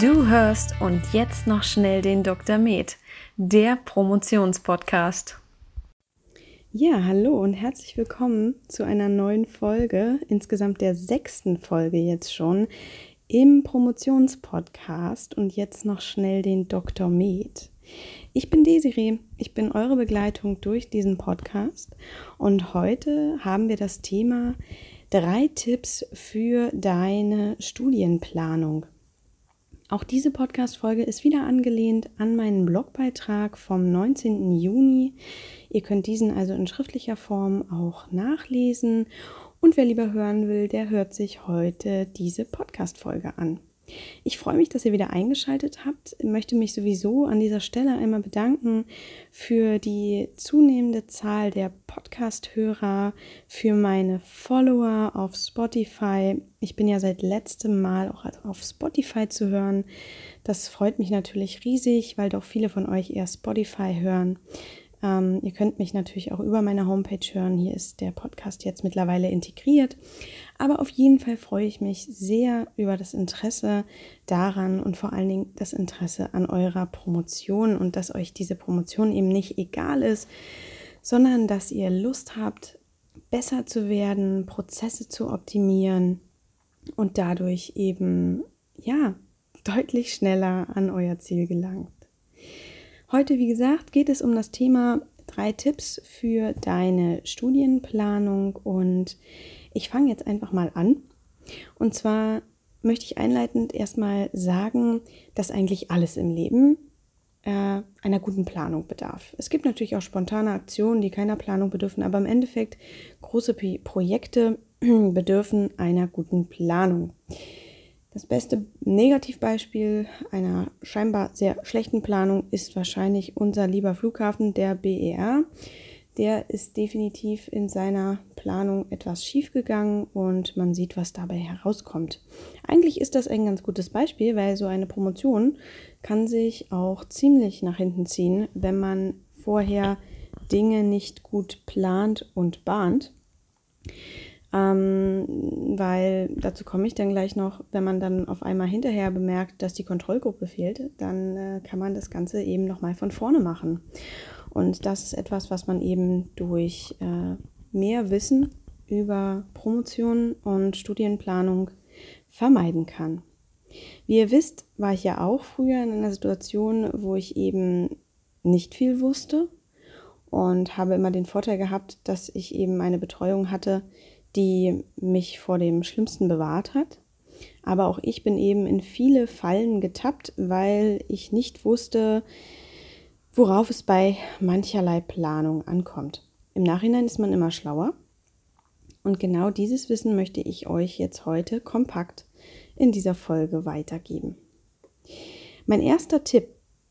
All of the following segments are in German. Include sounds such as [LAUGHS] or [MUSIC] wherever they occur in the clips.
Du hörst und jetzt noch schnell den Dr. Med, der Promotionspodcast. Ja, hallo und herzlich willkommen zu einer neuen Folge, insgesamt der sechsten Folge jetzt schon im Promotionspodcast und jetzt noch schnell den Dr. Med. Ich bin Desiree, ich bin eure Begleitung durch diesen Podcast und heute haben wir das Thema drei Tipps für deine Studienplanung. Auch diese Podcast-Folge ist wieder angelehnt an meinen Blogbeitrag vom 19. Juni. Ihr könnt diesen also in schriftlicher Form auch nachlesen. Und wer lieber hören will, der hört sich heute diese Podcast-Folge an. Ich freue mich, dass ihr wieder eingeschaltet habt. Ich möchte mich sowieso an dieser Stelle einmal bedanken für die zunehmende Zahl der Podcast-Hörer, für meine Follower auf Spotify. Ich bin ja seit letztem Mal auch auf Spotify zu hören. Das freut mich natürlich riesig, weil doch viele von euch eher Spotify hören. Ähm, ihr könnt mich natürlich auch über meine Homepage hören. Hier ist der Podcast jetzt mittlerweile integriert. Aber auf jeden Fall freue ich mich sehr über das Interesse daran und vor allen Dingen das Interesse an eurer Promotion und dass euch diese Promotion eben nicht egal ist, sondern dass ihr Lust habt, besser zu werden, Prozesse zu optimieren und dadurch eben, ja, deutlich schneller an euer Ziel gelangt. Heute, wie gesagt, geht es um das Thema drei Tipps für deine Studienplanung und ich fange jetzt einfach mal an. Und zwar möchte ich einleitend erstmal sagen, dass eigentlich alles im Leben äh, einer guten Planung bedarf. Es gibt natürlich auch spontane Aktionen, die keiner Planung bedürfen, aber im Endeffekt große P Projekte [CLEARS THROAT] bedürfen einer guten Planung. Das beste Negativbeispiel einer scheinbar sehr schlechten Planung ist wahrscheinlich unser lieber Flughafen, der BER. Der ist definitiv in seiner Planung etwas schiefgegangen und man sieht, was dabei herauskommt. Eigentlich ist das ein ganz gutes Beispiel, weil so eine Promotion kann sich auch ziemlich nach hinten ziehen, wenn man vorher Dinge nicht gut plant und bahnt. Ähm, weil dazu komme ich dann gleich noch, wenn man dann auf einmal hinterher bemerkt, dass die Kontrollgruppe fehlt, dann äh, kann man das Ganze eben nochmal von vorne machen. Und das ist etwas, was man eben durch äh, mehr Wissen über Promotion und Studienplanung vermeiden kann. Wie ihr wisst, war ich ja auch früher in einer Situation, wo ich eben nicht viel wusste und habe immer den Vorteil gehabt, dass ich eben eine Betreuung hatte, die mich vor dem Schlimmsten bewahrt hat. Aber auch ich bin eben in viele Fallen getappt, weil ich nicht wusste, worauf es bei mancherlei Planung ankommt. Im Nachhinein ist man immer schlauer. Und genau dieses Wissen möchte ich euch jetzt heute kompakt in dieser Folge weitergeben. Mein erster Tipp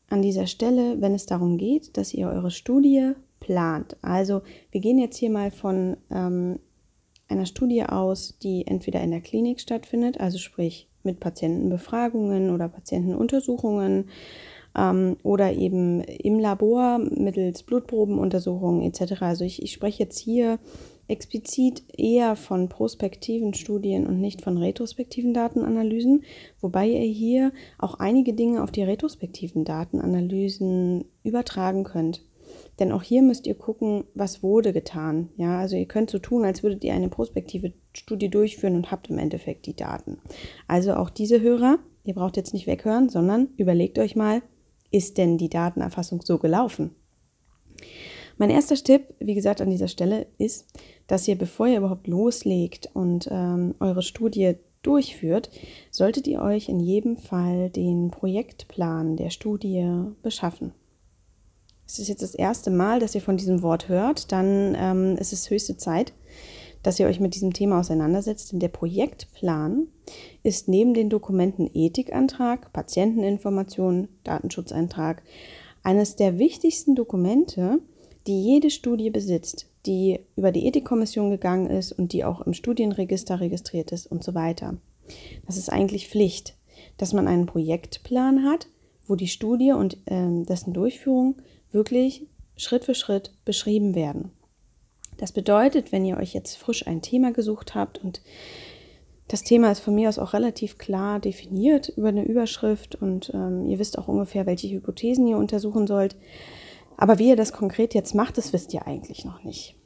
an dieser Stelle, wenn es darum geht, dass ihr eure Studie plant. Also wir gehen jetzt hier mal von ähm, einer Studie aus, die entweder in der Klinik stattfindet, also sprich mit Patientenbefragungen oder Patientenuntersuchungen ähm, oder eben im Labor mittels Blutprobenuntersuchungen etc. Also ich, ich spreche jetzt hier explizit eher von prospektiven Studien und nicht von retrospektiven Datenanalysen, wobei ihr hier auch einige Dinge auf die retrospektiven Datenanalysen übertragen könnt. Denn auch hier müsst ihr gucken, was wurde getan. Ja, also ihr könnt so tun, als würdet ihr eine prospektive Studie durchführen und habt im Endeffekt die Daten. Also auch diese Hörer, ihr braucht jetzt nicht weghören, sondern überlegt euch mal, ist denn die Datenerfassung so gelaufen? Mein erster Tipp, wie gesagt, an dieser Stelle ist, dass ihr, bevor ihr überhaupt loslegt und ähm, eure Studie durchführt, solltet ihr euch in jedem Fall den Projektplan der Studie beschaffen es ist jetzt das erste Mal, dass ihr von diesem Wort hört, dann ähm, ist es höchste Zeit, dass ihr euch mit diesem Thema auseinandersetzt. Denn der Projektplan ist neben den Dokumenten Ethikantrag, Patienteninformation, Datenschutzeintrag eines der wichtigsten Dokumente, die jede Studie besitzt, die über die Ethikkommission gegangen ist und die auch im Studienregister registriert ist und so weiter. Das ist eigentlich Pflicht, dass man einen Projektplan hat, wo die Studie und äh, dessen Durchführung wirklich Schritt für Schritt beschrieben werden. Das bedeutet, wenn ihr euch jetzt frisch ein Thema gesucht habt und Das Thema ist von mir aus auch relativ klar definiert über eine Überschrift und ähm, ihr wisst auch ungefähr, welche Hypothesen ihr untersuchen sollt. Aber wie ihr das konkret jetzt macht, das wisst ihr eigentlich noch nicht.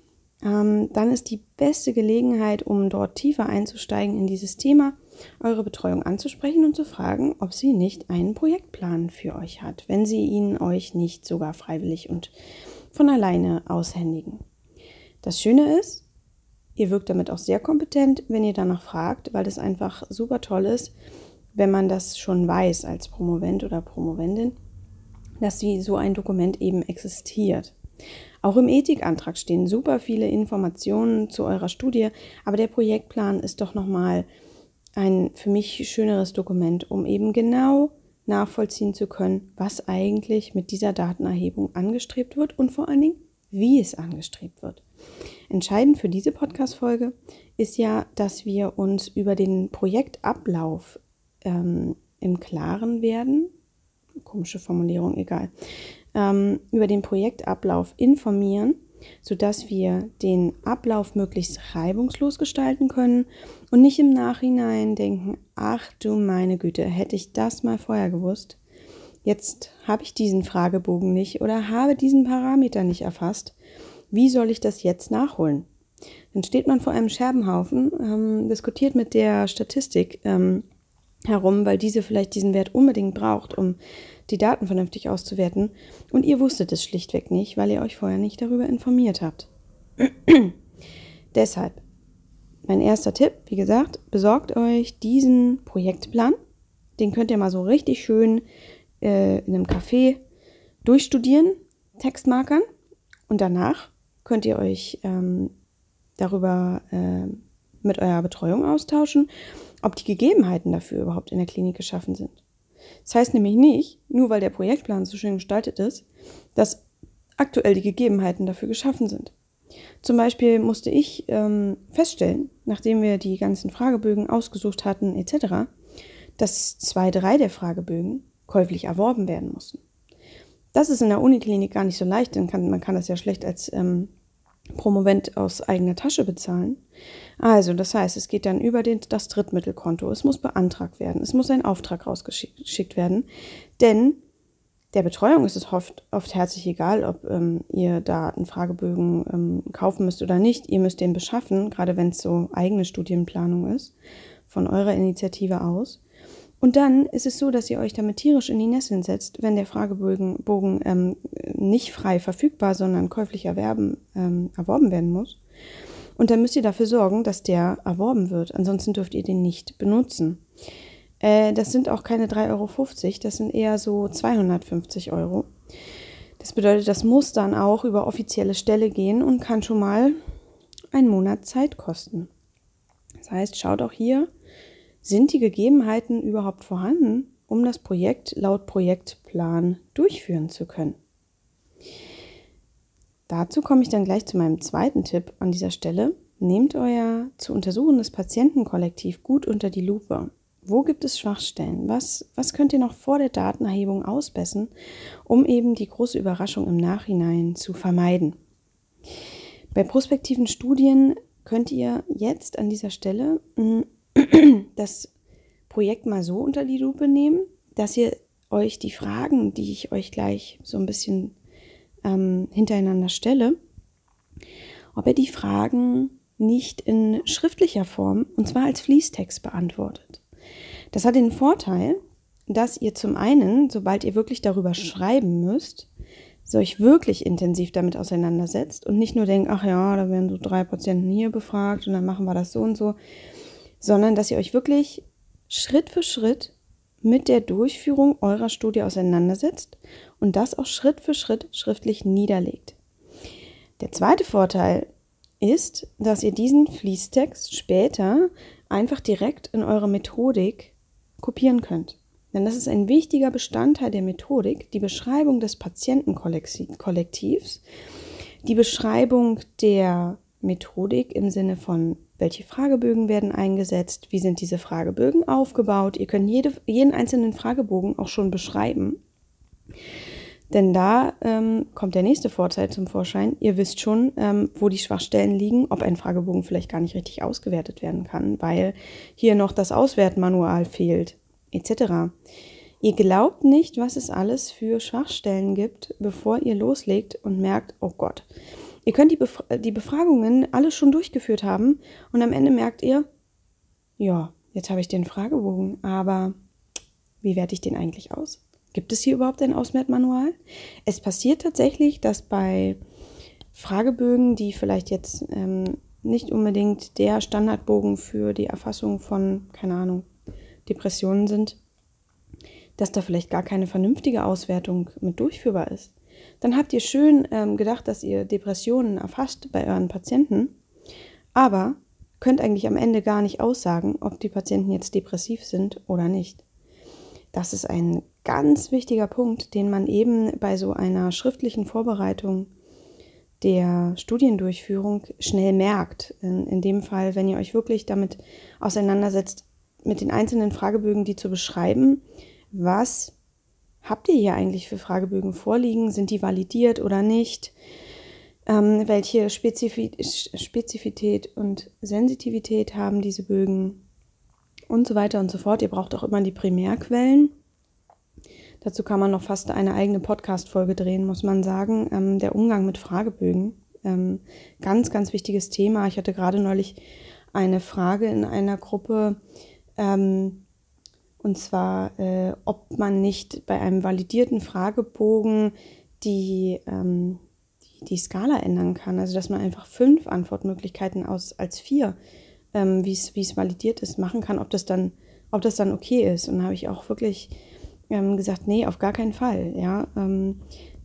Ähm, dann ist die beste Gelegenheit, um dort tiefer einzusteigen in dieses Thema, eure Betreuung anzusprechen und zu fragen, ob sie nicht einen Projektplan für euch hat, wenn sie ihn euch nicht sogar freiwillig und von alleine aushändigen. Das Schöne ist, Ihr wirkt damit auch sehr kompetent, wenn ihr danach fragt, weil das einfach super toll ist, wenn man das schon weiß als Promovent oder Promovendin, dass so ein Dokument eben existiert. Auch im Ethikantrag stehen super viele Informationen zu eurer Studie, aber der Projektplan ist doch nochmal ein für mich schöneres Dokument, um eben genau nachvollziehen zu können, was eigentlich mit dieser Datenerhebung angestrebt wird und vor allen Dingen, wie es angestrebt wird. Entscheidend für diese Podcast-Folge ist ja, dass wir uns über den Projektablauf ähm, im Klaren werden. Komische Formulierung, egal. Ähm, über den Projektablauf informieren, sodass wir den Ablauf möglichst reibungslos gestalten können und nicht im Nachhinein denken, ach du meine Güte, hätte ich das mal vorher gewusst. Jetzt habe ich diesen Fragebogen nicht oder habe diesen Parameter nicht erfasst wie soll ich das jetzt nachholen? Dann steht man vor einem Scherbenhaufen, ähm, diskutiert mit der Statistik ähm, herum, weil diese vielleicht diesen Wert unbedingt braucht, um die Daten vernünftig auszuwerten. Und ihr wusstet es schlichtweg nicht, weil ihr euch vorher nicht darüber informiert habt. [CLEARS THROAT] Deshalb, mein erster Tipp, wie gesagt, besorgt euch diesen Projektplan. Den könnt ihr mal so richtig schön äh, in einem Café durchstudieren, Textmarkern. Und danach könnt ihr euch ähm, darüber äh, mit eurer Betreuung austauschen, ob die Gegebenheiten dafür überhaupt in der Klinik geschaffen sind. Das heißt nämlich nicht, nur weil der Projektplan so schön gestaltet ist, dass aktuell die Gegebenheiten dafür geschaffen sind. Zum Beispiel musste ich ähm, feststellen, nachdem wir die ganzen Fragebögen ausgesucht hatten etc., dass zwei, drei der Fragebögen käuflich erworben werden mussten. Das ist in der Uniklinik gar nicht so leicht, denn kann, man kann das ja schlecht als ähm, Promovent aus eigener Tasche bezahlen. Also, das heißt, es geht dann über den, das Drittmittelkonto. Es muss beantragt werden. Es muss ein Auftrag rausgeschickt werden. Denn der Betreuung ist es oft, oft herzlich egal, ob ähm, ihr da einen Fragebögen ähm, kaufen müsst oder nicht. Ihr müsst den beschaffen, gerade wenn es so eigene Studienplanung ist, von eurer Initiative aus. Und dann ist es so, dass ihr euch damit tierisch in die Nesseln setzt, wenn der Fragebogen Bogen, ähm, nicht frei verfügbar, sondern käuflich erwerben, ähm, erworben werden muss. Und dann müsst ihr dafür sorgen, dass der erworben wird. Ansonsten dürft ihr den nicht benutzen. Äh, das sind auch keine 3,50 Euro, das sind eher so 250 Euro. Das bedeutet, das muss dann auch über offizielle Stelle gehen und kann schon mal einen Monat Zeit kosten. Das heißt, schaut auch hier, sind die Gegebenheiten überhaupt vorhanden, um das Projekt laut Projektplan durchführen zu können? Dazu komme ich dann gleich zu meinem zweiten Tipp an dieser Stelle. Nehmt euer zu untersuchendes Patientenkollektiv gut unter die Lupe. Wo gibt es Schwachstellen? Was, was könnt ihr noch vor der Datenerhebung ausbessern, um eben die große Überraschung im Nachhinein zu vermeiden? Bei prospektiven Studien könnt ihr jetzt an dieser Stelle hm, [CLEARS THROAT] das Projekt mal so unter die Lupe nehmen, dass ihr euch die Fragen, die ich euch gleich so ein bisschen ähm, hintereinander stelle, ob ihr die Fragen nicht in schriftlicher Form, und zwar als Fließtext beantwortet. Das hat den Vorteil, dass ihr zum einen, sobald ihr wirklich darüber schreiben müsst, euch wirklich intensiv damit auseinandersetzt und nicht nur denkt, ach ja, da werden so drei Patienten hier befragt und dann machen wir das so und so, sondern dass ihr euch wirklich Schritt für Schritt mit der Durchführung eurer Studie auseinandersetzt und das auch Schritt für Schritt schriftlich niederlegt. Der zweite Vorteil ist, dass ihr diesen Fließtext später einfach direkt in eure Methodik kopieren könnt. Denn das ist ein wichtiger Bestandteil der Methodik, die Beschreibung des Patientenkollektivs, die Beschreibung der Methodik im Sinne von welche Fragebögen werden eingesetzt, wie sind diese Fragebögen aufgebaut. Ihr könnt jede, jeden einzelnen Fragebogen auch schon beschreiben. Denn da ähm, kommt der nächste Vorteil zum Vorschein. Ihr wisst schon, ähm, wo die Schwachstellen liegen, ob ein Fragebogen vielleicht gar nicht richtig ausgewertet werden kann, weil hier noch das Auswertmanual fehlt, etc. Ihr glaubt nicht, was es alles für Schwachstellen gibt, bevor ihr loslegt und merkt, oh Gott. Ihr könnt die, Bef die Befragungen alle schon durchgeführt haben und am Ende merkt ihr, ja, jetzt habe ich den Fragebogen, aber wie werte ich den eigentlich aus? Gibt es hier überhaupt ein Auswertmanual? Es passiert tatsächlich, dass bei Fragebögen, die vielleicht jetzt ähm, nicht unbedingt der Standardbogen für die Erfassung von, keine Ahnung, Depressionen sind, dass da vielleicht gar keine vernünftige Auswertung mit durchführbar ist. Dann habt ihr schön ähm, gedacht, dass ihr Depressionen erfasst bei euren Patienten, aber könnt eigentlich am Ende gar nicht aussagen, ob die Patienten jetzt depressiv sind oder nicht. Das ist ein ganz wichtiger Punkt, den man eben bei so einer schriftlichen Vorbereitung der Studiendurchführung schnell merkt. In, in, dem Fall, wenn ihr euch wirklich damit auseinandersetzt, mit den einzelnen Fragebögen, die zu beschreiben, was habt ihr hier eigentlich für Fragebögen vorliegen? Sind die validiert oder nicht? Ähm, welche Spezifität und Sensitivität haben diese Bögen? Und so weiter und so fort. Ihr braucht auch immer die Primärquellen. Dazu kann man noch fast eine eigene Podcast-Folge drehen, muss man sagen. Ähm, der Umgang mit Fragebögen. Ähm, ganz, ganz wichtiges Thema. Ich hatte gerade neulich eine Frage in einer Gruppe, ähm, und zwar, äh, ob man nicht bei einem validierten Fragebogen die, ähm, die, die, Skala ändern kann. Also, dass man einfach fünf Antwortmöglichkeiten aus, als vier, ähm, wie es validiert ist, machen kann, ob das dann, ob das dann okay ist. Und da habe ich auch wirklich ähm, gesagt, nee, auf gar keinen Fall. Ja, ähm,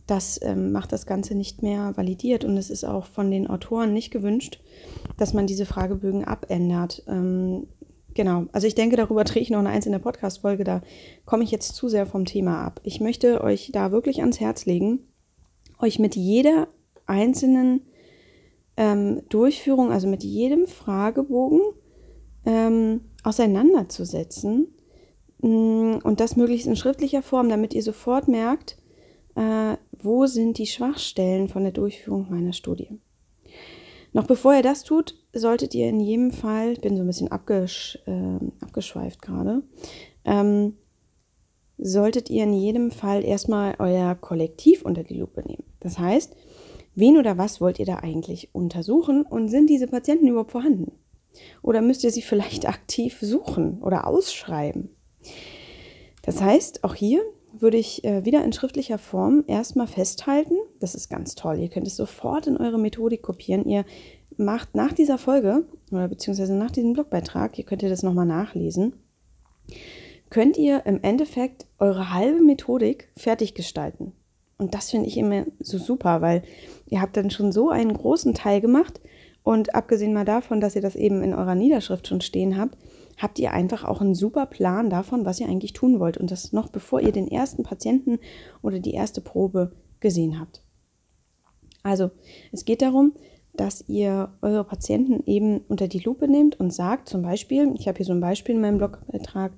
das ähm, macht das Ganze nicht mehr validiert und es ist auch von den Autoren nicht gewünscht, dass man diese Fragebögen abändert. Genau, also ich denke, darüber drehe ich noch eine einzelne Podcast-Folge, da komme ich jetzt zu sehr vom Thema ab. Ich möchte euch da wirklich ans Herz legen, euch mit jeder einzelnen ähm, Durchführung, also mit jedem Fragebogen ähm, auseinanderzusetzen Mm, und das möglichst in schriftlicher Form, damit ihr sofort merkt, äh, wo sind die Schwachstellen von der Durchführung meiner Studie. Noch bevor ihr das tut, solltet ihr in jedem Fall, ich bin so ein bisschen abgesch, äh, abgeschweift gerade, ähm, solltet ihr in jedem Fall erstmal euer Kollektiv unter die Lupe nehmen. Das heißt, wen oder was wollt ihr da eigentlich untersuchen und sind diese Patienten überhaupt vorhanden? Oder müsst ihr sie vielleicht [LAUGHS] aktiv suchen oder ausschreiben? Das heißt, auch hier würde ich äh, wieder in schriftlicher Form erstmal festhalten. Das ist ganz toll. Ihr könnt es sofort in eure Methodik kopieren. Ihr macht nach dieser Folge oder beziehungsweise nach diesem Blogbeitrag, ihr könnt ihr das nochmal nachlesen, könnt ihr im Endeffekt eure halbe Methodik fertig gestalten. Und das finde ich immer so super, weil ihr habt dann schon so einen großen Teil gemacht und abgesehen mal davon, dass ihr das eben in eurer Niederschrift schon stehen habt, habt ihr einfach auch einen super Plan davon, was ihr eigentlich tun wollt. Und das noch bevor ihr den ersten Patienten oder die erste Probe gesehen habt. Also, es geht darum, dass ihr eure Patienten eben unter die Lupe nehmt und sagt, zum Beispiel, ich habe hier so ein Beispiel in meinem Blogbeitrag,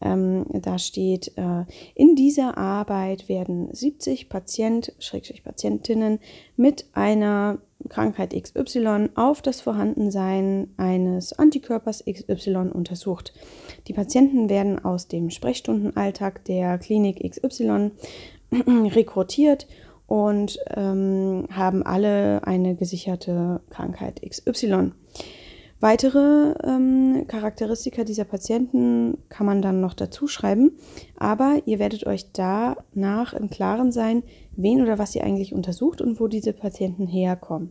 ähm, da steht, äh, in dieser Arbeit werden 70 Patient, Schrägstrich Patientinnen mit einer Krankheit XY auf das Vorhandensein eines Antikörpers XY untersucht. Die Patienten werden aus dem Sprechstundenalltag der Klinik XY rekrutiert und ähm, haben alle eine gesicherte Krankheit XY. Weitere ähm, Charakteristika dieser Patienten kann man dann noch dazu schreiben, aber ihr werdet euch danach im Klaren sein, wen oder was ihr eigentlich untersucht und wo diese Patienten herkommen.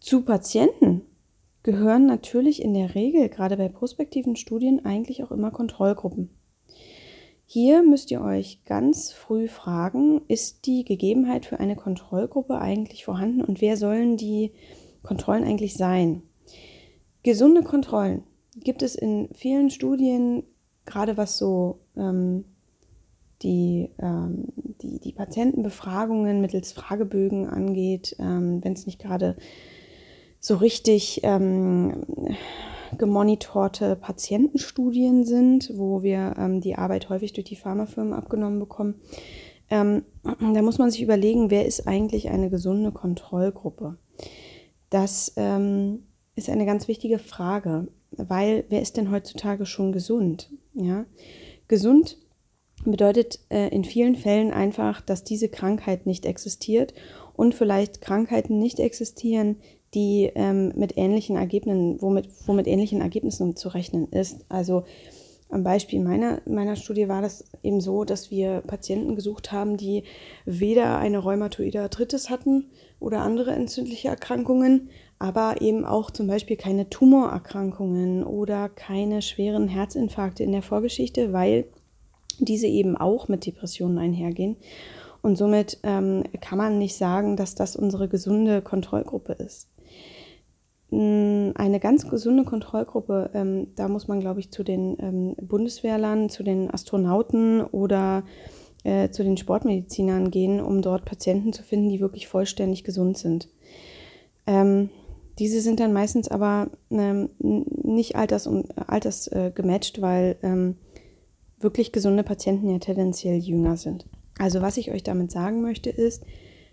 Zu Patienten gehören natürlich in der Regel, gerade bei prospektiven Studien, eigentlich auch immer Kontrollgruppen. Hier müsst ihr euch ganz früh fragen, ist die Gegebenheit für eine Kontrollgruppe eigentlich vorhanden und wer sollen die Kontrollen eigentlich sein? Gesunde Kontrollen gibt es in vielen Studien, gerade was so ähm, die, ähm, die, die Patientenbefragungen mittels Fragebögen angeht, ähm, wenn es nicht gerade so richtig ähm, gemonitorte Patientenstudien sind, wo wir ähm, die Arbeit häufig durch die Pharmafirmen abgenommen bekommen, Ähm, [CLEARS THROAT] da muss man sich überlegen, wer ist eigentlich eine gesunde Kontrollgruppe? Das ähm, ist eine ganz wichtige Frage, weil wer ist denn heutzutage schon gesund? Ja, gesund bedeutet äh, in vielen Fällen einfach, dass diese Krankheit nicht existiert und vielleicht Krankheiten nicht existieren, die ähm, mit ähnlichen Ergebnissen, womit, womit ähnlichen Ergebnissen zu rechnen ist. Also am Beispiel meiner, meiner Studie war das eben so, dass wir Patienten gesucht haben, die weder eine rheumatoide Arthritis hatten oder andere entzündliche Erkrankungen, aber eben auch zum Beispiel keine Tumorerkrankungen oder keine schweren Herzinfarkte in der Vorgeschichte, weil diese eben auch mit Depressionen einhergehen. Und somit ähm, kann man nicht sagen, dass das unsere gesunde Kontrollgruppe ist. Hm, eine ganz gesunde Kontrollgruppe, ähm, da muss man, glaube ich, zu den ähm, Bundeswehrlern, zu den Astronauten oder äh, zu den Sportmedizinern gehen, um dort Patienten zu finden, die wirklich vollständig gesund sind. Ähm, diese sind dann meistens aber ähm, nicht alters- alters äh, gematcht, weil ähm, wirklich gesunde Patienten ja tendenziell jünger sind. Also was ich euch damit sagen möchte ist,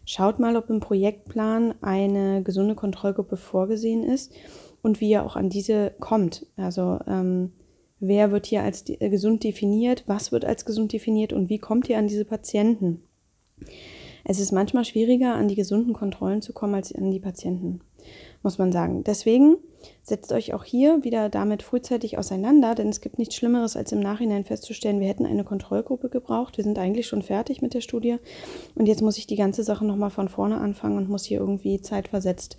schaut mal, ob im Projektplan eine gesunde Kontrollgruppe vorgesehen ist und wie ihr auch an diese kommt. Also ähm, wer wird hier als äh, gesund definiert, was wird als gesund definiert und wie kommt ihr an diese Patienten. Es ist manchmal schwieriger, an die gesunden Kontrollen zu kommen, als an die Patienten muss man sagen. Deswegen setzt euch auch hier wieder damit frühzeitig auseinander, denn es gibt nichts Schlimmeres, als im Nachhinein festzustellen, wir hätten eine Kontrollgruppe gebraucht. Wir sind eigentlich schon fertig mit der Studie und jetzt muss ich die ganze Sache nochmal von vorne anfangen und muss hier irgendwie zeitversetzt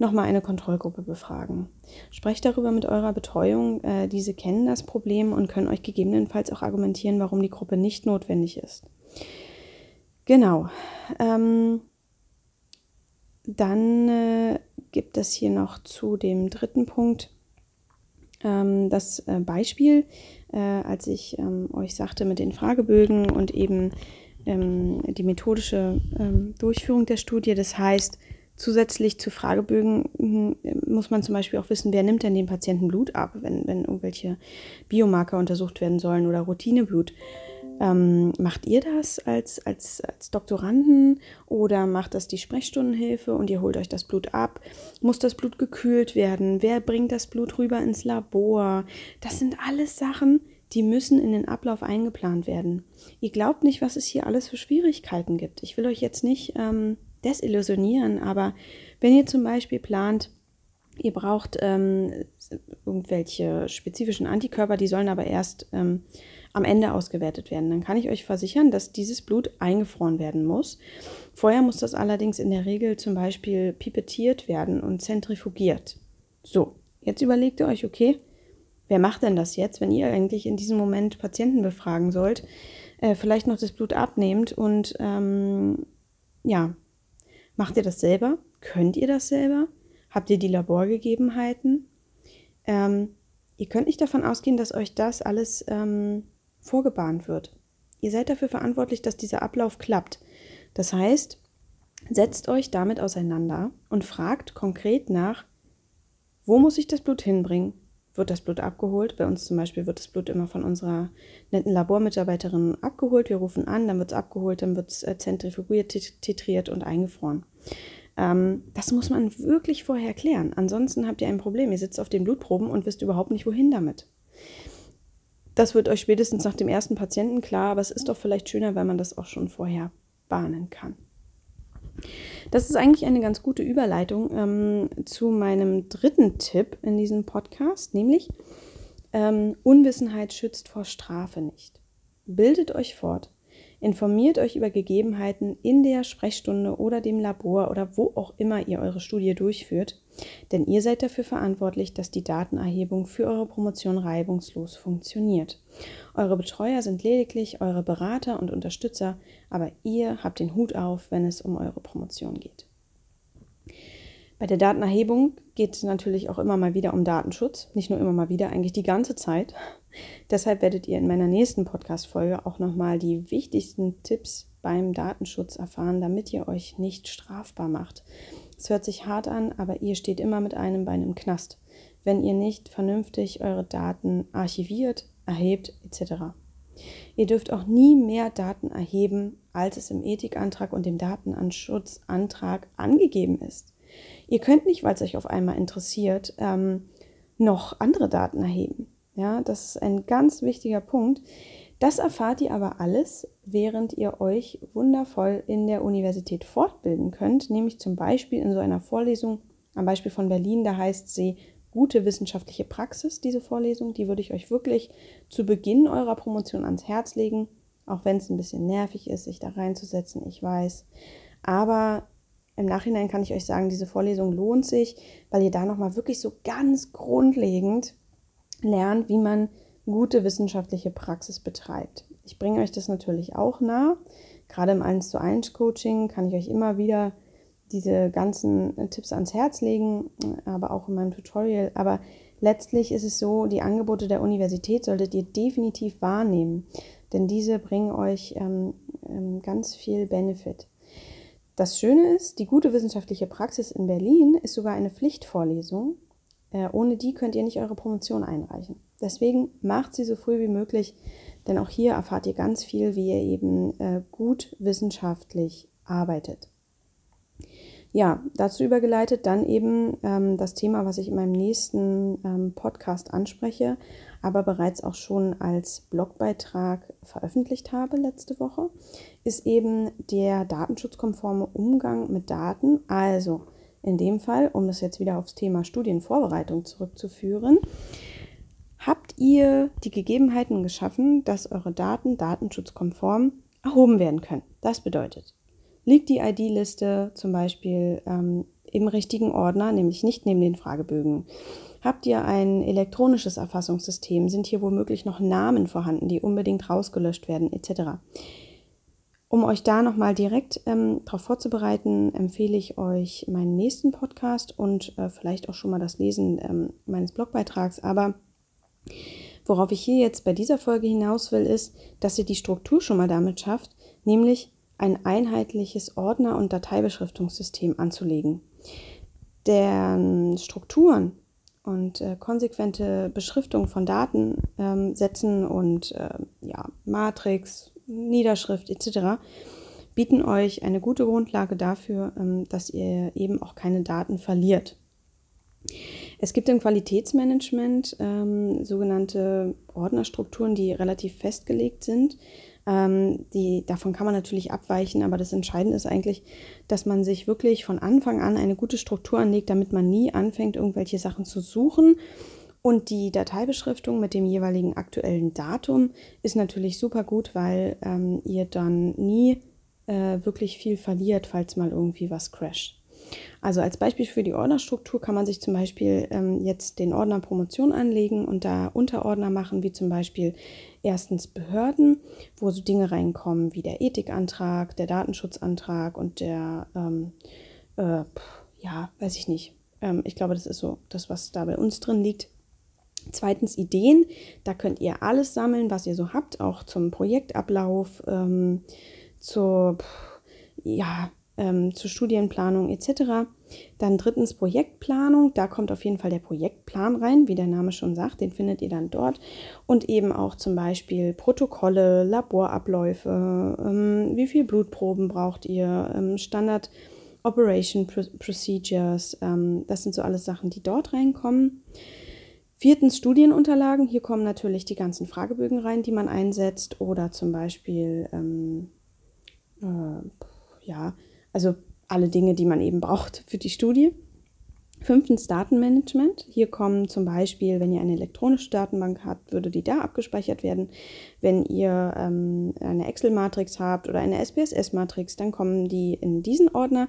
nochmal eine Kontrollgruppe befragen. Sprecht darüber mit eurer Betreuung. Äh, diese kennen das Problem und können euch gegebenenfalls auch argumentieren, warum die Gruppe nicht notwendig ist. Genau. Ähm, dann äh, gibt es hier noch zu dem dritten Punkt ähm, das äh, Beispiel, äh, als ich ähm, euch sagte mit den Fragebögen und eben ähm, die methodische Durchführung der Studie. Das heißt, zusätzlich zu Fragebögen hm, muss man zum Beispiel auch wissen, wer nimmt denn dem Patienten Blut ab, wenn, wenn irgendwelche Biomarker untersucht werden sollen oder Routineblut. Ähm, macht ihr das als, als, als Doktoranden oder macht das die Sprechstundenhilfe und ihr holt euch das Blut ab? Muss das Blut gekühlt werden? Wer bringt das Blut rüber ins Labor? Das sind alles Sachen, die müssen in den Ablauf eingeplant werden. Ihr glaubt nicht, was es hier alles für Schwierigkeiten gibt. Ich will euch jetzt nicht ähm, desillusionieren, aber wenn ihr zum Beispiel plant, ihr braucht ähm, irgendwelche spezifischen Antikörper, die sollen aber erst ähm, am Ende ausgewertet werden. Dann kann ich euch versichern, dass dieses Blut eingefroren werden muss. Vorher muss das allerdings in der Regel zum Beispiel pipettiert werden und zentrifugiert. So, jetzt überlegt ihr euch, okay, wer macht denn das jetzt, wenn ihr eigentlich in diesem Moment Patienten befragen sollt, äh, vielleicht noch das Blut abnehmt und ähm, ja, macht ihr das selber? Könnt ihr das selber? Habt ihr die Laborgegebenheiten? Ähm, ihr könnt nicht davon ausgehen, dass euch das alles ähm, vorgebahnt wird. Ihr seid dafür verantwortlich, dass dieser Ablauf klappt. Das heißt, setzt euch damit auseinander und fragt konkret nach, wo muss ich das Blut hinbringen? Wird das Blut abgeholt? Bei uns zum Beispiel wird das Blut immer von unserer netten Labormitarbeiterin abgeholt. Wir rufen an, dann wird es abgeholt, dann wird es äh, zentrifugiert, titriert und eingefroren. Ähm, das muss man wirklich vorher klären. Ansonsten habt ihr ein Problem. Ihr sitzt auf den Blutproben und wisst überhaupt nicht, wohin damit. Das wird euch spätestens nach dem ersten Patienten klar, aber es ist doch vielleicht schöner, wenn man das auch schon vorher bahnen kann. Das ist eigentlich eine ganz gute Überleitung ähm, zu meinem dritten Tipp in diesem Podcast, nämlich ähm, Unwissenheit schützt vor Strafe nicht. Bildet euch fort. Informiert euch über Gegebenheiten in der Sprechstunde oder dem Labor oder wo auch immer ihr eure Studie durchführt, denn ihr seid dafür verantwortlich, dass die Datenerhebung für eure Promotion reibungslos funktioniert. Eure Betreuer sind lediglich eure Berater und Unterstützer, aber ihr habt den Hut auf, wenn es um eure Promotion geht. Bei der Datenerhebung geht natürlich auch immer mal wieder um Datenschutz. Nicht nur immer mal wieder, eigentlich die ganze Zeit. Deshalb werdet ihr in meiner nächsten Podcast-Folge auch nochmal die wichtigsten Tipps beim Datenschutz erfahren, damit ihr euch nicht strafbar macht. Es hört sich hart an, aber ihr steht immer mit einem Bein im Knast, wenn ihr nicht vernünftig eure Daten archiviert, erhebt etc. Ihr dürft auch nie mehr Daten erheben, als es im Ethikantrag und dem Datenanschlutzantrag angegeben ist. Ihr könnt nicht, weil es euch auf einmal interessiert, ähm, noch andere Daten erheben. Ja, das ist ein ganz wichtiger Punkt. Das erfahrt ihr aber alles, während ihr euch wundervoll in der Universität fortbilden könnt, nämlich zum Beispiel in so einer Vorlesung, am Beispiel von Berlin, da heißt sie gute wissenschaftliche Praxis, diese Vorlesung. Die würde ich euch wirklich zu Beginn eurer Promotion ans Herz legen, auch wenn es ein bisschen nervig ist, sich da reinzusetzen, ich weiß. Aber im Nachhinein kann ich euch sagen, diese Vorlesung lohnt sich, weil ihr da nochmal wirklich so ganz grundlegend lernt, wie man gute wissenschaftliche Praxis betreibt. Ich bringe euch das natürlich auch nah. Gerade im 1 zu 1 Coaching kann ich euch immer wieder diese ganzen äh, Tipps ans Herz legen, aber auch in meinem Tutorial. Aber letztlich ist es so, die Angebote der Universität solltet ihr definitiv wahrnehmen, denn diese bringen euch ähm, ähm, ganz viel Benefit. Das Schöne ist, die gute wissenschaftliche Praxis in Berlin ist sogar eine Pflichtvorlesung. Äh, ohne die könnt ihr nicht eure Promotion einreichen. Deswegen macht sie so früh wie möglich, denn auch hier erfahrt ihr ganz viel, wie ihr eben äh, gut wissenschaftlich arbeitet. Ja, dazu übergeleitet dann eben ähm, das Thema, was ich in meinem nächsten ähm, Podcast anspreche, aber bereits auch schon als Blogbeitrag veröffentlicht habe letzte Woche, ist eben der datenschutzkonforme Umgang mit Daten. Also in dem Fall, um das jetzt wieder aufs Thema Studienvorbereitung zurückzuführen, habt ihr die Gegebenheiten geschaffen, dass eure Daten datenschutzkonform erhoben werden können. Das bedeutet, liegt die ID-Liste zum Beispiel ähm, im richtigen Ordner, nämlich nicht neben den Fragebögen. Habt ihr ein elektronisches Erfassungssystem? Sind hier womöglich noch Namen vorhanden, die unbedingt rausgelöscht werden, etc. Um euch da nochmal direkt ähm, darauf vorzubereiten, empfehle ich euch meinen nächsten Podcast und äh, vielleicht auch schon mal das Lesen ähm, meines Blogbeitrags. Aber worauf ich hier jetzt bei dieser Folge hinaus will, ist, dass ihr die Struktur schon mal damit schafft, nämlich ein einheitliches Ordner- und Dateibeschriftungssystem anzulegen. Deren Strukturen und äh, konsequente Beschriftung von Datensätzen ähm, und äh, ja, Matrix, Niederschrift etc. bieten euch eine gute Grundlage dafür, ähm, dass ihr eben auch keine Daten verliert. Es gibt im Qualitätsmanagement ähm, sogenannte Ordnerstrukturen, die relativ festgelegt sind. Ähm, die, davon kann man natürlich abweichen, aber das Entscheidende ist eigentlich, dass man sich wirklich von Anfang an eine gute Struktur anlegt, damit man nie anfängt, irgendwelche Sachen zu suchen. Und die Dateibeschriftung mit dem jeweiligen aktuellen Datum ist natürlich super gut, weil ähm, ihr dann nie äh, wirklich viel verliert, falls mal irgendwie was crasht. Also als Beispiel für die Ordnerstruktur kann man sich zum Beispiel ähm, jetzt den Ordner Promotion anlegen und da Unterordner machen, wie zum Beispiel erstens Behörden, wo so Dinge reinkommen wie der Ethikantrag, der Datenschutzantrag und der, ähm, äh, ja, weiß ich nicht. Ähm, ich glaube, das ist so das, was da bei uns drin liegt. Zweitens Ideen, da könnt ihr alles sammeln, was ihr so habt, auch zum Projektablauf, ähm, zur, ja, ähm, zur Studienplanung etc. Dann drittens Projektplanung, da kommt auf jeden Fall der Projektplan rein, wie der Name schon sagt, den findet ihr dann dort. Und eben auch zum Beispiel Protokolle, Laborabläufe, ähm, wie viel Blutproben braucht ihr, ähm, Standard Operation Procedures, ähm, das sind so alles Sachen, die dort reinkommen. Viertens Studienunterlagen. Hier kommen natürlich die ganzen Fragebögen rein, die man einsetzt oder zum Beispiel ähm, äh, ja also alle Dinge, die man eben braucht für die Studie. Fünftens Datenmanagement. Hier kommen zum Beispiel, wenn ihr eine elektronische Datenbank habt, würde die da abgespeichert werden. Wenn ihr ähm, eine Excel-Matrix habt oder eine SPSS-Matrix, dann kommen die in diesen Ordner.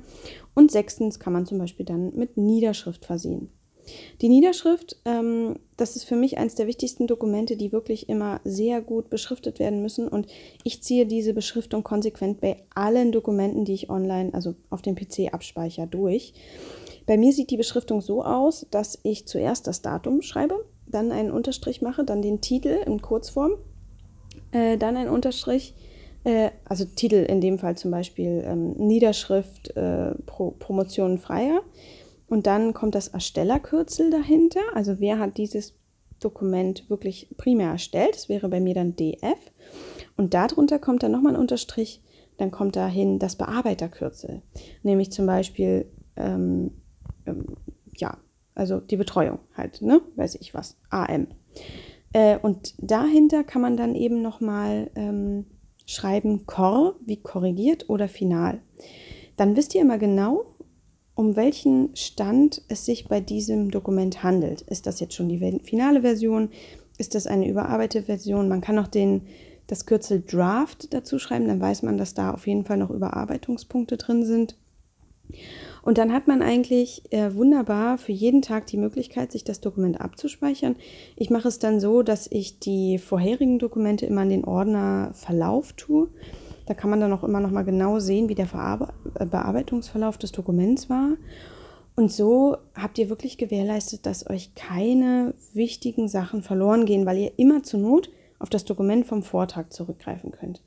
Und sechstens kann man zum Beispiel dann mit Niederschrift versehen. Die Niederschrift, ähm, das ist für mich eines der wichtigsten Dokumente, die wirklich immer sehr gut beschriftet werden müssen. Und ich ziehe diese Beschriftung konsequent bei allen Dokumenten, die ich online, also auf dem PC abspeichere, durch. Bei mir sieht die Beschriftung so aus, dass ich zuerst das Datum schreibe, dann einen Unterstrich mache, dann den Titel in Kurzform, äh, dann ein Unterstrich, äh, also Titel in dem Fall zum Beispiel ähm, Niederschrift äh, Pro Promotion Freier und dann kommt das Erstellerkürzel dahinter. Also wer hat dieses Dokument wirklich primär erstellt. Das wäre bei mir dann DF. Und darunter kommt dann nochmal ein Unterstrich. Dann kommt dahin das Bearbeiterkürzel. Nämlich zum Beispiel, ähm, ähm, ja, also die Betreuung halt, ne? Weiß ich was. AM. Äh, und dahinter kann man dann eben nochmal ähm, schreiben Kor wie korrigiert oder final. Dann wisst ihr immer genau, um welchen Stand es sich bei diesem Dokument handelt. Ist das jetzt schon die finale Version? Ist das eine überarbeitete Version? Man kann auch den, das Kürzel Draft dazu schreiben, dann weiß man, dass da auf jeden Fall noch Überarbeitungspunkte drin sind. Und dann hat man eigentlich äh, wunderbar für jeden Tag die Möglichkeit, sich das Dokument abzuspeichern. Ich mache es dann so, dass ich die vorherigen Dokumente immer in den Ordner Verlauf tue. Da kann man dann auch immer noch mal genau sehen, wie der äh, Bearbeitungsverlauf des Dokuments war. Und so habt ihr wirklich gewährleistet, dass euch keine wichtigen Sachen verloren gehen, weil ihr immer zur Not auf das Dokument vom Vortrag zurückgreifen könnt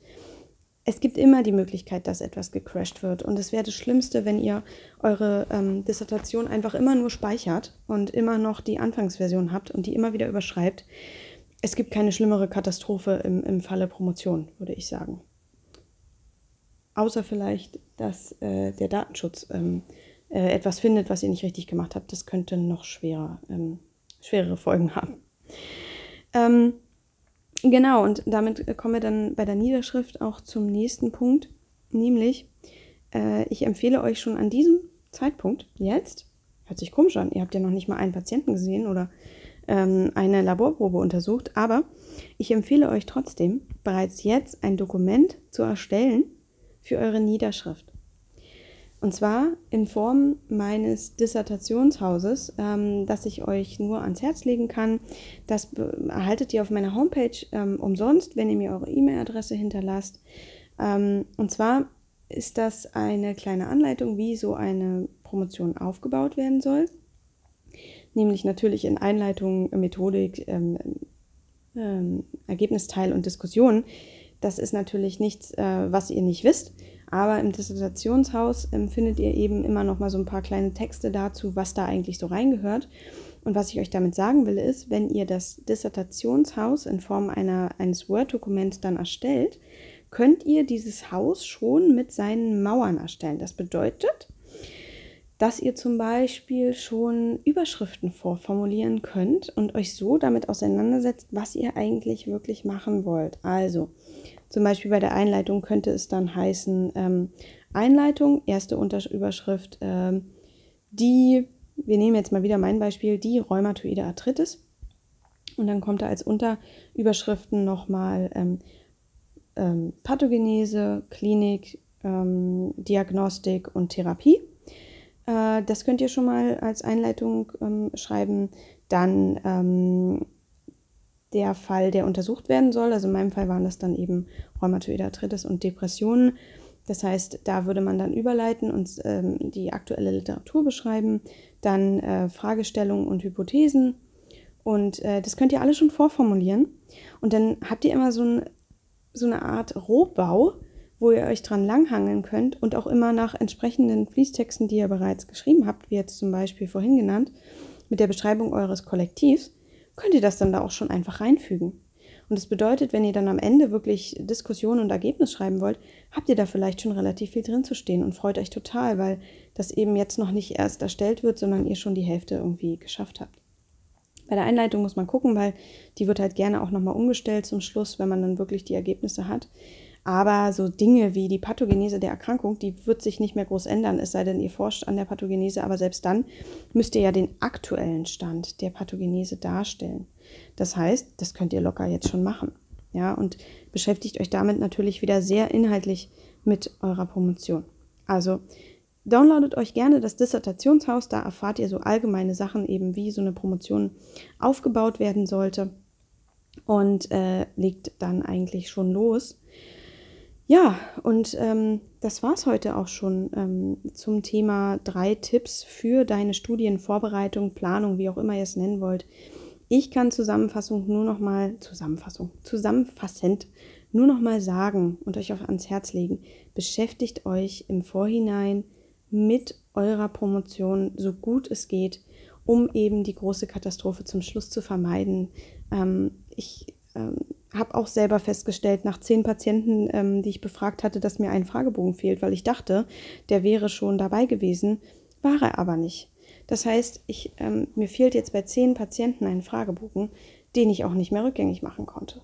es gibt immer die Möglichkeit, dass etwas gecrashed wird. Und es wäre das Schlimmste, wenn ihr eure ähm, Dissertation einfach immer nur speichert und immer noch die Anfangsversion habt und die immer wieder überschreibt. Es gibt keine schlimmere Katastrophe im, im Falle Promotion, würde ich sagen. Außer vielleicht, dass äh, der Datenschutz ähm, äh, etwas findet, was ihr nicht richtig gemacht habt. Das könnte noch schwerer, ähm, schwerere Folgen haben. Ähm, Genau, und damit kommen wir dann bei der Niederschrift auch zum nächsten Punkt, nämlich äh, ich empfehle euch schon an diesem Zeitpunkt jetzt, hört sich komisch an, ihr habt ja noch nicht mal einen Patienten gesehen oder ähm, eine Laborprobe untersucht, aber ich empfehle euch trotzdem bereits jetzt ein Dokument zu erstellen für eure Niederschrift. Und zwar in Form meines Dissertationshauses, ähm, das ich euch nur ans Herz legen kann. Das erhaltet ihr auf meiner Homepage ähm, umsonst, wenn ihr mir eure E-Mail-Adresse hinterlasst. Ähm, und zwar ist das eine kleine Anleitung, wie so eine Promotion aufgebaut werden soll. Nämlich natürlich in Einleitung, Methodik, ähm, ähm, Ergebnisteil und Diskussion. Das ist natürlich nichts, äh, was ihr nicht wisst aber im Dissertationshaus ähm, findet ihr eben immer noch mal so ein paar kleine Texte dazu, was da eigentlich so reingehört. Und was ich euch damit sagen will, ist, wenn ihr das Dissertationshaus in Form einer, eines Word-Dokuments dann erstellt, könnt ihr dieses Haus schon mit seinen Mauern erstellen. Das bedeutet, dass ihr zum Beispiel schon Überschriften vorformulieren könnt und euch so damit auseinandersetzt, was ihr eigentlich wirklich machen wollt. Also, zum Beispiel bei der Einleitung könnte es dann heißen, ähm, Einleitung, erste Unterüberschrift, ähm, die, wir nehmen jetzt mal wieder mein Beispiel, die rheumatoide Arthritis. Und dann kommt da als Unterüberschriften nochmal ähm, ähm, Pathogenese, Klinik, ähm, Diagnostik und Therapie. Äh, das könnt ihr schon mal als Einleitung ähm, schreiben. Dann ähm, der Fall, der untersucht werden soll. Also in meinem Fall waren das dann eben Rheumatoide Arthritis und Depressionen. Das heißt, da würde man dann überleiten und ähm, die aktuelle Literatur beschreiben, dann äh, Fragestellungen und Hypothesen. Und äh, das könnt ihr alle schon vorformulieren. Und dann habt ihr immer so, ein, so eine Art Rohbau, wo ihr euch dran langhangeln könnt und auch immer nach entsprechenden Fließtexten, die ihr bereits geschrieben habt, wie jetzt zum Beispiel vorhin genannt, mit der Beschreibung eures Kollektivs, könnt ihr das dann da auch schon einfach reinfügen. Und das bedeutet, wenn ihr dann am Ende wirklich Diskussion und Ergebnis schreiben wollt, habt ihr da vielleicht schon relativ viel drin zu stehen und freut euch total, weil das eben jetzt noch nicht erst erstellt wird, sondern ihr schon die Hälfte irgendwie geschafft habt. Bei der Einleitung muss man gucken, weil die wird halt gerne auch nochmal umgestellt zum Schluss, wenn man dann wirklich die Ergebnisse hat. Aber so Dinge wie die Pathogenese der Erkrankung, die wird sich nicht mehr groß ändern, es sei denn, ihr forscht an der Pathogenese. Aber selbst dann müsst ihr ja den aktuellen Stand der Pathogenese darstellen. Das heißt, das könnt ihr locker jetzt schon machen. Ja, und beschäftigt euch damit natürlich wieder sehr inhaltlich mit eurer Promotion. Also downloadet euch gerne das Dissertationshaus, da erfahrt ihr so allgemeine Sachen, eben wie so eine Promotion aufgebaut werden sollte und äh, legt dann eigentlich schon los. Ja, und ähm, das es heute auch schon ähm, zum Thema drei Tipps für deine Studienvorbereitung, Planung, wie auch immer ihr es nennen wollt. Ich kann Zusammenfassung nur noch mal Zusammenfassung zusammenfassend nur noch mal sagen und euch auch ans Herz legen. Beschäftigt euch im Vorhinein mit eurer Promotion so gut es geht um eben die große Katastrophe zum Schluss zu vermeiden. Ähm, ich ähm, habe auch selber festgestellt, nach zehn Patienten, ähm, die ich befragt hatte, dass mir ein Fragebogen fehlt, weil ich dachte, der wäre schon dabei gewesen, war er aber nicht. Das heißt, ich, ähm, mir fehlt jetzt bei zehn Patienten ein Fragebogen, den ich auch nicht mehr rückgängig machen konnte.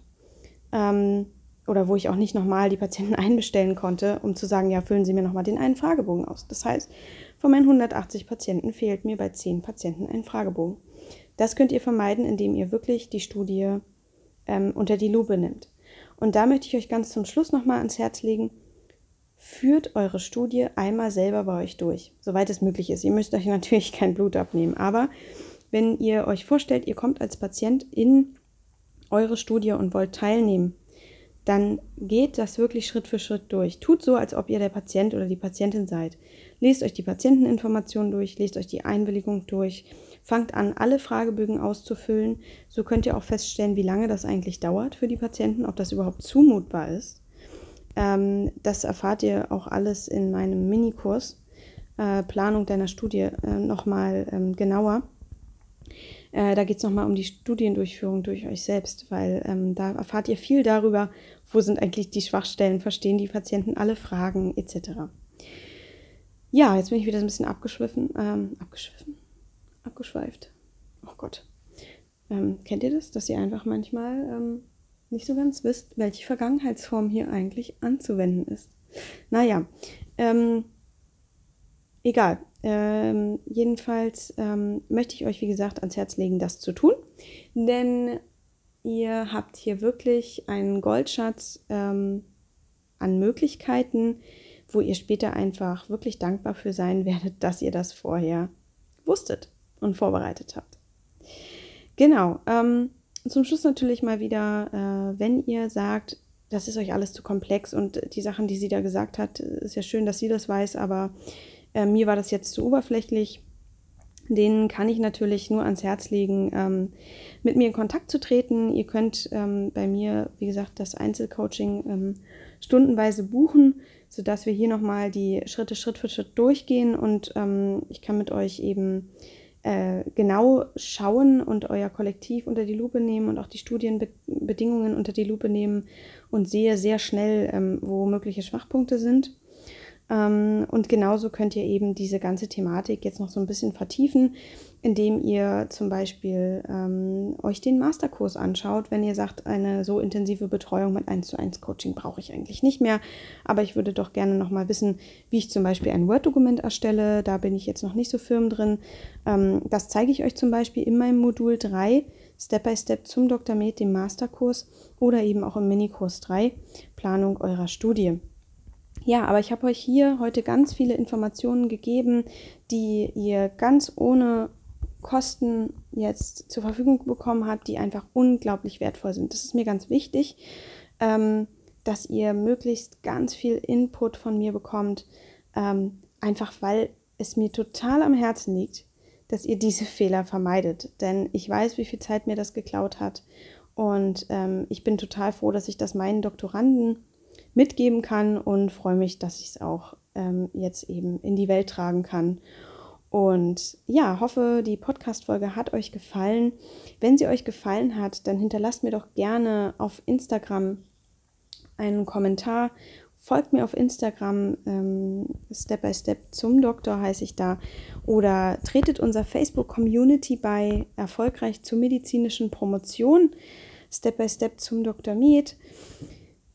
Ähm, oder wo ich auch nicht nochmal die Patienten [LAUGHS] einbestellen konnte, um zu sagen, ja, füllen Sie mir nochmal den einen Fragebogen aus. Das heißt, von meinen 180 Patienten fehlt mir bei zehn Patienten ein Fragebogen. Das könnt ihr vermeiden, indem ihr wirklich die Studie ähm, unter die Lupe nimmt. Und da möchte ich euch ganz zum Schluss nochmal ans Herz legen, führt eure Studie einmal selber bei euch durch, soweit es möglich ist. Ihr müsst euch [LAUGHS] natürlich kein Blut abnehmen, aber wenn ihr euch vorstellt, ihr kommt als Patient in eure Studie und wollt teilnehmen, dann geht das wirklich Schritt für Schritt durch. Tut so, als ob ihr der Patient oder die Patientin seid. Lest euch die Patienteninformationen durch, lest euch die Einwilligung durch, fangt an, alle Fragebögen auszufüllen. So könnt ihr auch feststellen, wie lange das eigentlich dauert für die Patienten, ob das überhaupt zumutbar ist. Ähm, das erfahrt ihr auch alles in meinem Minikurs äh, Planung deiner Studie äh, nochmal ähm, genauer. Äh, da geht es nochmal um die Studiendurchführung durch euch selbst, weil ähm, da erfahrt ihr viel darüber, wo sind eigentlich die Schwachstellen, verstehen die Patienten alle Fragen etc. Ja, jetzt bin ich wieder ein bisschen abgeschwiffen, ähm, abgeschwiffen, abgeschweift. Oh Gott. Ähm, kennt ihr das, dass ihr einfach manchmal ähm, nicht so ganz wisst, welche Vergangenheitsform hier eigentlich anzuwenden ist? Naja, ähm, egal. Ähm, jedenfalls ähm, möchte ich euch, wie gesagt, ans Herz legen, das zu tun. Denn ihr habt hier wirklich einen Goldschatz ähm, an Möglichkeiten, wo ihr später einfach wirklich dankbar für sein werdet, dass ihr das vorher wusstet und vorbereitet habt. Genau. Ähm, zum Schluss natürlich mal wieder, äh, wenn ihr sagt, das ist euch alles zu komplex und die Sachen, die sie da gesagt hat, ist ja schön, dass sie das weiß, aber äh, mir war das jetzt zu oberflächlich. Denen kann ich natürlich nur ans Herz legen, ähm, mit mir in Kontakt zu treten. Ihr könnt ähm, bei mir, wie gesagt, das Einzelcoaching ähm, stundenweise buchen, sodass wir hier nochmal die Schritte Schritt für Schritt durchgehen und ähm, ich kann mit euch eben äh, genau schauen und euer Kollektiv unter die Lupe nehmen und auch die Studienbedingungen unter die Lupe nehmen und sehe sehr schnell, ähm, wo mögliche Schwachpunkte sind. Ähm, und genauso könnt ihr eben diese ganze Thematik jetzt noch so ein bisschen vertiefen, indem ihr zum Beispiel ähm, euch den Masterkurs anschaut, wenn ihr sagt, eine so intensive Betreuung mit 1 zu 1 Coaching brauche ich eigentlich nicht mehr. Aber ich würde doch gerne noch mal wissen, wie ich zum Beispiel ein Word-Dokument erstelle. Da bin ich jetzt noch nicht so firm drin. Ähm, das zeige ich euch zum Beispiel in meinem Modul 3, Step by Step zum Dr. Med, dem Masterkurs oder eben auch im Minikurs 3, Planung eurer Studie. Ja, aber ich habe euch hier heute ganz viele Informationen gegeben, die ihr ganz ohne Kosten jetzt zur Verfügung bekommen habt, die einfach unglaublich wertvoll sind. Das ist mir ganz wichtig, ähm, dass ihr möglichst ganz viel Input von mir bekommt, ähm, einfach weil es mir total am Herzen liegt, dass ihr diese Fehler vermeidet. Denn ich weiß, wie viel Zeit mir das geklaut hat. Und ähm, ich bin total froh, dass ich das meinen Doktoranden mitgeben kann und freue mich, dass ich es auch ähm, jetzt eben in die Welt tragen kann. Und ja, hoffe, die Podcast-Folge hat euch gefallen. Wenn sie euch gefallen hat, dann hinterlasst mir doch gerne auf Instagram einen Kommentar. Folgt mir auf Instagram, ähm, Step by Step zum Doktor heiße ich da. Oder tretet unser Facebook-Community bei Erfolgreich zur medizinischen Promotion, Step by Step zum Dr. Med.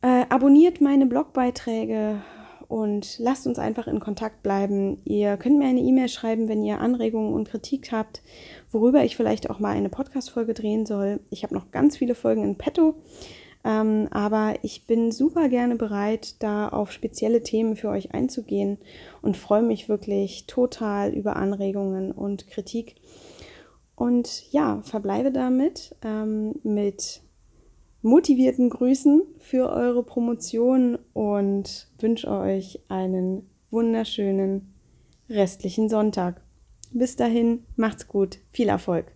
Äh, abonniert meine Blogbeiträge und lasst uns einfach in Kontakt bleiben. Ihr könnt mir eine E-Mail schreiben, wenn ihr Anregungen und Kritik habt, worüber ich vielleicht auch mal eine Podcast-Folge drehen soll. Ich habe noch ganz viele Folgen in petto, ähm, aber ich bin super gerne bereit, da auf spezielle Themen für euch einzugehen und freue mich wirklich total über Anregungen und Kritik. Und ja, verbleibe damit ähm, mit motivierten Grüßen für eure Promotion und wünsche euch einen wunderschönen restlichen Sonntag. Bis dahin, macht's gut, viel Erfolg.